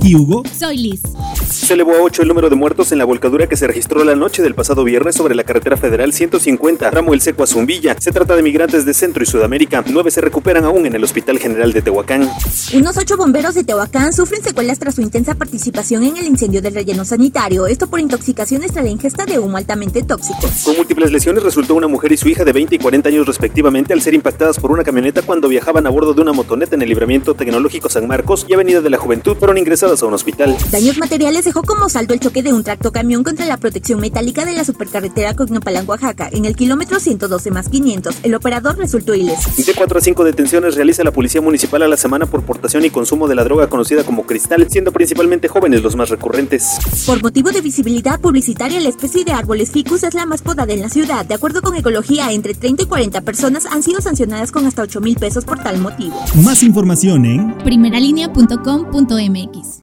Aquí Hugo. Soy Liz. Se elevó a 8 el número de muertos en la volcadura que se registró la noche del pasado viernes sobre la carretera federal 150, tramo El Seco a Zumbilla. Se trata de migrantes de Centro y Sudamérica. Nueve se recuperan aún en el Hospital General de Tehuacán. Unos ocho bomberos de Tehuacán sufren secuelas tras su intensa participación en el incendio del relleno sanitario, esto por intoxicaciones tras la ingesta de humo altamente tóxico. Con múltiples lesiones resultó una mujer y su hija de 20 y 40 años respectivamente al ser impactadas por una camioneta cuando viajaban a bordo de una motoneta en el libramiento tecnológico San Marcos y Avenida de la Juventud. Fueron ingresadas a un hospital. Daños materiales dejó como saldo el choque de un tractocamión contra la protección metálica de la supercarretera Cognopalan, Oaxaca, en el kilómetro 112 más 500. El operador resultó ileso. De 4 a 5 detenciones realiza la Policía Municipal a la semana por portación y consumo de la droga conocida como cristal, siendo principalmente jóvenes los más recurrentes. Por motivo de visibilidad publicitaria, la especie de árboles ficus es la más podada en la ciudad. De acuerdo con Ecología, entre 30 y 40 personas han sido sancionadas con hasta 8 mil pesos por tal motivo. Más información en primeralinea.com.mx.